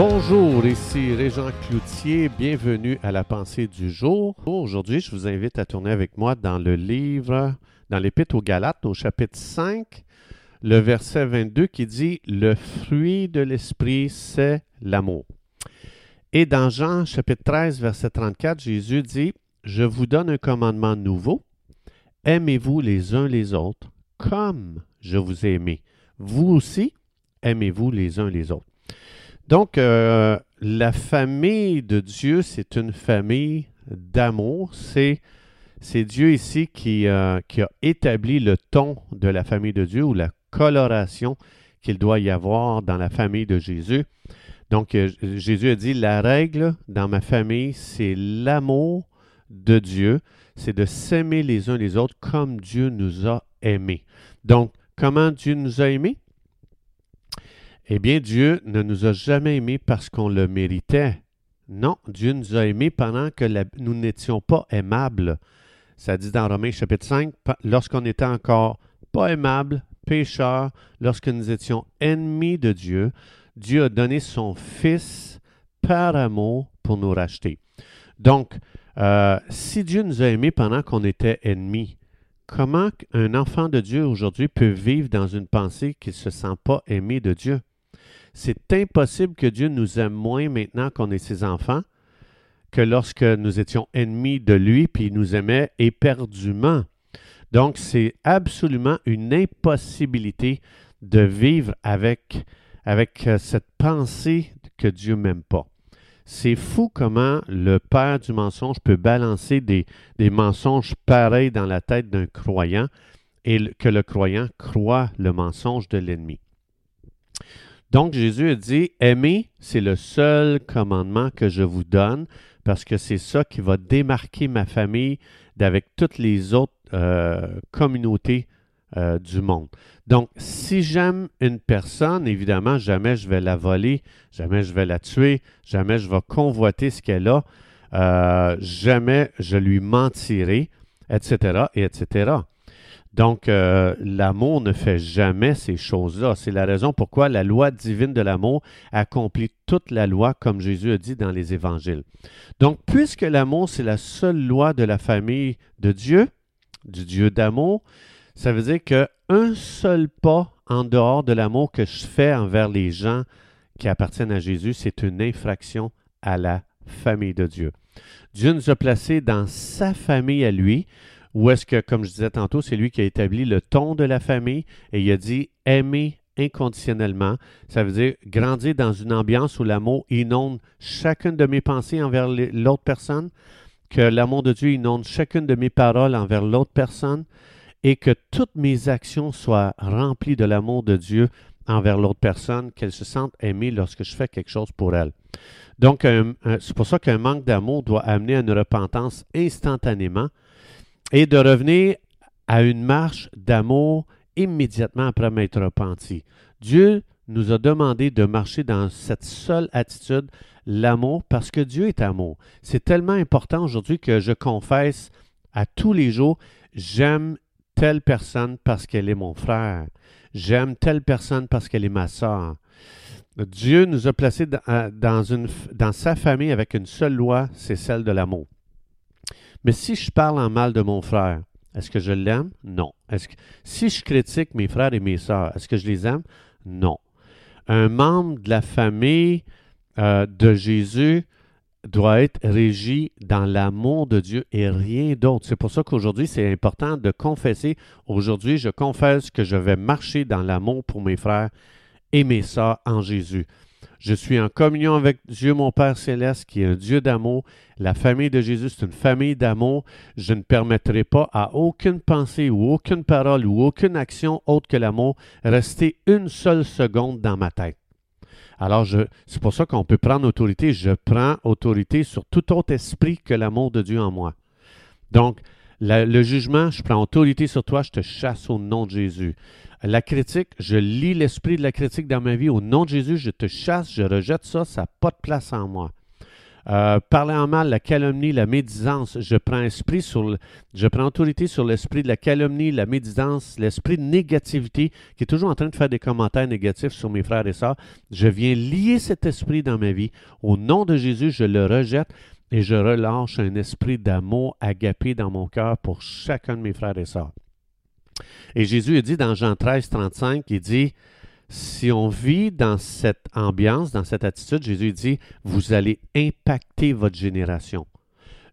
Bonjour, ici Régent Cloutier, bienvenue à la pensée du jour. Aujourd'hui, je vous invite à tourner avec moi dans le livre, dans l'Épître aux Galates, au chapitre 5, le verset 22 qui dit Le fruit de l'Esprit, c'est l'amour. Et dans Jean chapitre 13, verset 34, Jésus dit Je vous donne un commandement nouveau. Aimez-vous les uns les autres comme je vous ai aimé. Vous aussi, aimez-vous les uns les autres. Donc, euh, la famille de Dieu, c'est une famille d'amour. C'est, Dieu ici qui, euh, qui, a établi le ton de la famille de Dieu ou la coloration qu'il doit y avoir dans la famille de Jésus. Donc, euh, Jésus a dit, la règle dans ma famille, c'est l'amour de Dieu, c'est de s'aimer les uns les autres comme Dieu nous a aimés. Donc, comment Dieu nous a aimés? Eh bien, Dieu ne nous a jamais aimés parce qu'on le méritait. Non, Dieu nous a aimés pendant que nous n'étions pas aimables. Ça dit dans Romains chapitre 5, lorsqu'on était encore pas aimables, pécheurs, lorsque nous étions ennemis de Dieu, Dieu a donné son Fils par amour pour nous racheter. Donc, euh, si Dieu nous a aimés pendant qu'on était ennemis, comment un enfant de Dieu aujourd'hui peut vivre dans une pensée qu'il ne se sent pas aimé de Dieu? C'est impossible que Dieu nous aime moins maintenant qu'on est ses enfants que lorsque nous étions ennemis de lui, puis il nous aimait éperdument. Donc, c'est absolument une impossibilité de vivre avec, euh, cette pensée que Dieu m'aime pas. C'est fou comment le père du mensonge peut balancer des, des mensonges pareils dans la tête d'un croyant et que le croyant croit le mensonge de l'ennemi. Donc Jésus a dit, aimer, c'est le seul commandement que je vous donne, parce que c'est ça qui va démarquer ma famille d'avec toutes les autres euh, communautés euh, du monde. Donc, si j'aime une personne, évidemment, jamais je vais la voler, jamais je vais la tuer, jamais je vais convoiter ce qu'elle a, euh, jamais je lui mentirai, etc., et etc. Donc, euh, l'amour ne fait jamais ces choses-là. C'est la raison pourquoi la loi divine de l'amour accomplit toute la loi, comme Jésus a dit dans les évangiles. Donc, puisque l'amour, c'est la seule loi de la famille de Dieu, du Dieu d'amour, ça veut dire qu'un seul pas en dehors de l'amour que je fais envers les gens qui appartiennent à Jésus, c'est une infraction à la famille de Dieu. Dieu nous a placés dans sa famille à lui, ou est-ce que, comme je disais tantôt, c'est lui qui a établi le ton de la famille et il a dit aimer inconditionnellement. Ça veut dire grandir dans une ambiance où l'amour inonde chacune de mes pensées envers l'autre personne, que l'amour de Dieu inonde chacune de mes paroles envers l'autre personne et que toutes mes actions soient remplies de l'amour de Dieu envers l'autre personne, qu'elle se sente aimée lorsque je fais quelque chose pour elle. Donc, c'est pour ça qu'un manque d'amour doit amener à une repentance instantanément et de revenir à une marche d'amour immédiatement après m'être repenti. Dieu nous a demandé de marcher dans cette seule attitude, l'amour, parce que Dieu est amour. C'est tellement important aujourd'hui que je confesse à tous les jours, j'aime telle personne parce qu'elle est mon frère. J'aime telle personne parce qu'elle est ma soeur. Dieu nous a placés dans, une, dans sa famille avec une seule loi, c'est celle de l'amour. Mais si je parle en mal de mon frère, est-ce que je l'aime? Non. Si je critique mes frères et mes sœurs, est-ce que je les aime? Non. Un membre de la famille euh, de Jésus doit être régi dans l'amour de Dieu et rien d'autre. C'est pour ça qu'aujourd'hui, c'est important de confesser. Aujourd'hui, je confesse que je vais marcher dans l'amour pour mes frères et mes sœurs en Jésus. Je suis en communion avec Dieu mon Père céleste, qui est un Dieu d'amour. La famille de Jésus, c'est une famille d'amour. Je ne permettrai pas à aucune pensée ou aucune parole ou aucune action autre que l'amour rester une seule seconde dans ma tête. Alors, c'est pour ça qu'on peut prendre autorité. Je prends autorité sur tout autre esprit que l'amour de Dieu en moi. Donc, le jugement, je prends autorité sur toi, je te chasse au nom de Jésus. La critique, je lis l'esprit de la critique dans ma vie. Au nom de Jésus, je te chasse, je rejette ça, ça n'a pas de place en moi. Euh, parler en mal, la calomnie, la médisance. Je prends je prends autorité sur l'esprit de la calomnie, la médisance, l'esprit de négativité qui est toujours en train de faire des commentaires négatifs sur mes frères et sœurs. Je viens lier cet esprit dans ma vie. Au nom de Jésus, je le rejette et je relâche un esprit d'amour agapé dans mon cœur pour chacun de mes frères et sœurs. Et Jésus dit dans Jean 13, 35, il dit, si on vit dans cette ambiance, dans cette attitude, Jésus dit, vous allez impacter votre génération.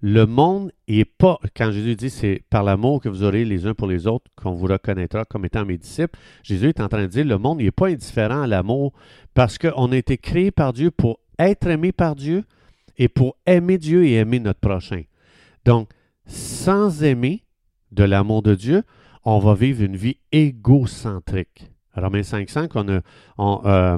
Le monde n'est pas, quand Jésus dit c'est par l'amour que vous aurez les uns pour les autres qu'on vous reconnaîtra comme étant mes disciples, Jésus est en train de dire le monde n'est pas indifférent à l'amour parce qu'on a été créé par Dieu pour être aimé par Dieu et pour aimer Dieu et aimer notre prochain. Donc, sans aimer de l'amour de Dieu, on va vivre une vie égocentrique. Romains 5.5, on a, on, euh,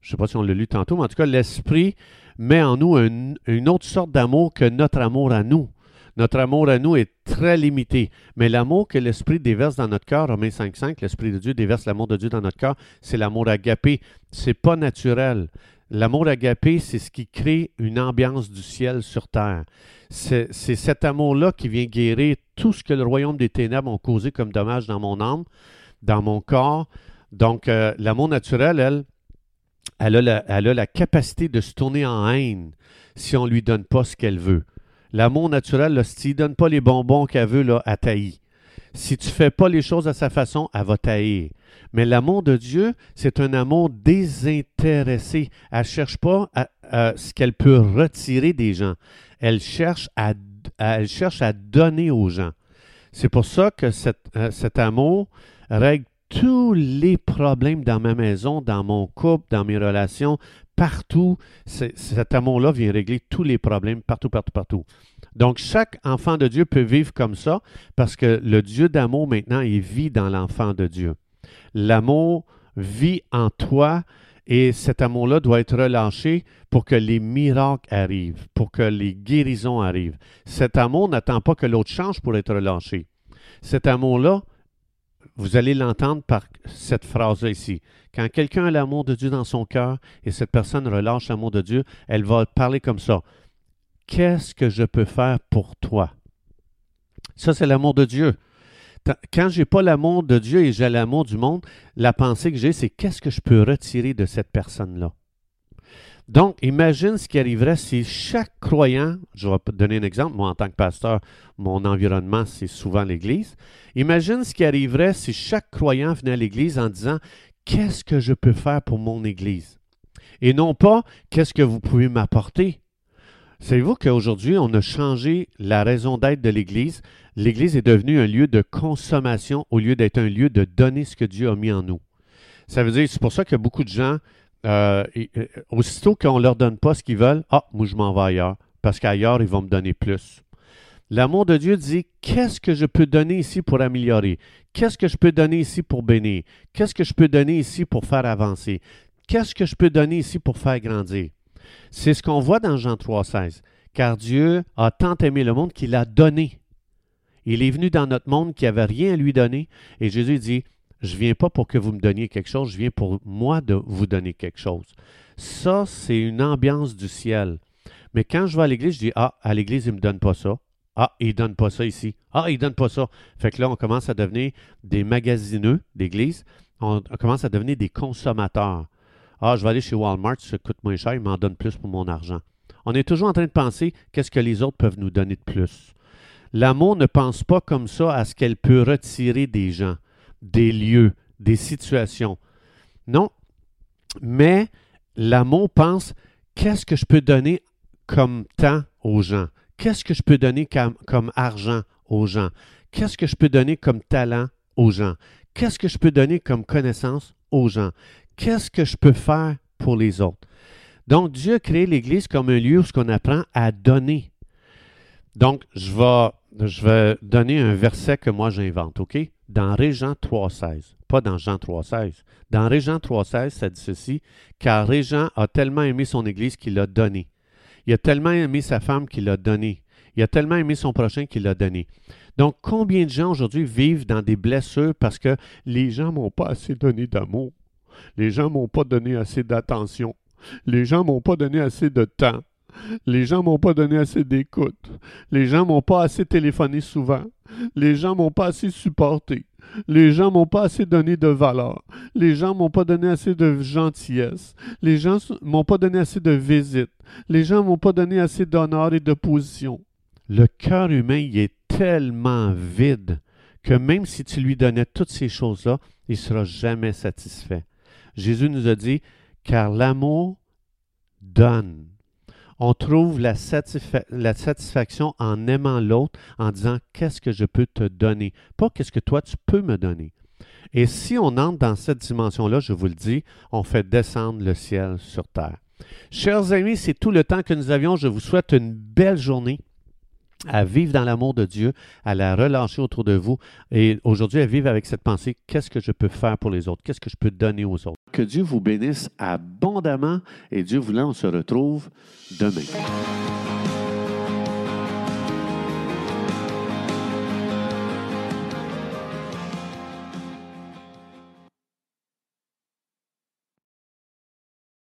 je ne sais pas si on l'a lu tantôt, mais en tout cas, l'Esprit met en nous une autre sorte d'amour que notre amour à nous. Notre amour à nous est très limité, mais l'amour que l'Esprit déverse dans notre cœur, Romains 5.5, l'Esprit de Dieu déverse l'amour de Dieu dans notre cœur, c'est l'amour agapé. C'est pas naturel. L'amour agapé, c'est ce qui crée une ambiance du ciel sur terre. C'est cet amour-là qui vient guérir tout ce que le royaume des ténèbres ont causé comme dommage dans mon âme, dans mon corps, donc, euh, l'amour naturel, elle, elle a, la, capacité de se tourner en haine si on ne lui donne pas ce qu'elle veut. L'amour naturel, s'il ne donne pas les bonbons qu'elle veut, là, elle. Si tu fais pas les choses à sa façon, elle va tailler. Mais l'amour de Dieu, c'est un amour désintéressé. Elle cherche pas ce qu'elle peut retirer des gens. Elle cherche à, à donner aux gens. C'est pour ça que euh, cet amour règle tous les problèmes dans ma maison, dans mon couple, dans mes relations, partout. Cet amour-là vient régler tous les problèmes partout, partout, partout. Donc, chaque enfant de Dieu peut vivre comme ça parce que le Dieu d'amour, maintenant, il vit dans l'enfant de Dieu. L'amour vit en toi et cet amour-là doit être relâché pour que les miracles arrivent, pour que les guérisons arrivent. Cet amour n'attend pas que l'autre change pour être relâché. Cet amour-là, vous allez l'entendre par cette phrase-là ici. Quand quelqu'un a l'amour de Dieu dans son cœur et cette personne relâche l'amour de Dieu, elle va parler comme ça. Qu'est-ce que je peux faire pour toi? Ça, c'est l'amour de Dieu. Quand je n'ai pas l'amour de Dieu et j'ai l'amour du monde, la pensée que j'ai, c'est qu'est-ce que je peux retirer de cette personne-là? Donc, imagine ce qui arriverait si chaque croyant, je vais donner un exemple, moi en tant que pasteur, mon environnement, c'est souvent l'Église. Imagine ce qui arriverait si chaque croyant venait à l'Église en disant, qu'est-ce que je peux faire pour mon Église? Et non pas, qu'est-ce que vous pouvez m'apporter? Savez-vous qu'aujourd'hui, on a changé la raison d'être de l'Église? L'Église est devenue un lieu de consommation au lieu d'être un lieu de donner ce que Dieu a mis en nous. Ça veut dire, c'est pour ça que beaucoup de gens euh, euh, aussitôt qu'on ne leur donne pas ce qu'ils veulent, ah, moi je m'en vais ailleurs, parce qu'ailleurs, ils vont me donner plus. L'amour de Dieu dit, qu'est-ce que je peux donner ici pour améliorer? Qu'est-ce que je peux donner ici pour bénir? Qu'est-ce que je peux donner ici pour faire avancer? Qu'est-ce que je peux donner ici pour faire grandir? C'est ce qu'on voit dans Jean 3,16. Car Dieu a tant aimé le monde qu'il a donné. Il est venu dans notre monde qui n'avait rien à lui donner. Et Jésus dit, je ne viens pas pour que vous me donniez quelque chose, je viens pour moi de vous donner quelque chose. Ça, c'est une ambiance du ciel. Mais quand je vais à l'église, je dis Ah, à l'église, il ne me donne pas ça. Ah, il ne donne pas ça ici. Ah, il ne donne pas ça. Fait que là, on commence à devenir des magasineux d'église. On, commence à devenir des consommateurs. Ah, je vais aller chez Walmart, ça coûte moins cher, il m'en donne plus pour mon argent. On est toujours en train de penser qu'est-ce que les autres peuvent nous donner de plus. L'amour ne pense pas comme ça à ce qu'elle peut retirer des gens des lieux, des situations. Non, mais l'amour pense qu'est-ce que je peux donner comme temps aux gens? Qu'est-ce que je peux donner comme, argent aux gens? Qu'est-ce que je peux donner comme talent aux gens? Qu'est-ce que je peux donner comme connaissance aux gens? Qu'est-ce que je peux faire pour les autres? Donc, Dieu a créé l'Église comme un lieu où on apprend à donner. Donc, je vais, donner un verset que moi j'invente, OK? dans Régent 3.16, pas dans Jean 3.16. Dans Régent 3.16, ça dit ceci, car Régent a tellement aimé son Église qu'il l'a donné. Il a tellement aimé sa femme qu'il l'a donné. Il a tellement aimé son prochain qu'il l'a donné. Donc, combien de gens aujourd'hui vivent dans des blessures parce que les gens m'ont pas assez donné d'amour? Les gens m'ont pas donné assez d'attention. Les gens m'ont pas donné assez de temps. Les gens m'ont pas donné assez d'écoute. Les gens m'ont pas assez téléphoné souvent. Les gens m'ont pas assez supporté. Les gens m'ont pas assez donné de valeur. Les gens m'ont pas donné assez de gentillesse. Les gens m'ont pas donné assez de visites. Les gens m'ont pas donné assez d'honneur et de position. Le cœur humain est tellement vide que même si tu lui donnais toutes ces choses-là, il ne sera jamais satisfait. Jésus nous a dit, car l'amour donne. On trouve la, satisfaction en aimant l'autre, en disant qu'est-ce que je peux te donner, pas qu'est-ce que toi tu peux me donner. Et si on entre dans cette dimension-là, je vous le dis, on fait descendre le ciel sur terre. Chers amis, c'est tout le temps que nous avions. Je vous souhaite une belle journée à vivre dans l'amour de Dieu, à la relâcher autour de vous et aujourd'hui à vivre avec cette pensée, qu'est-ce que je peux faire pour les autres, qu'est-ce que je peux donner aux autres? Que Dieu vous bénisse abondamment et Dieu voulant, on se retrouve demain.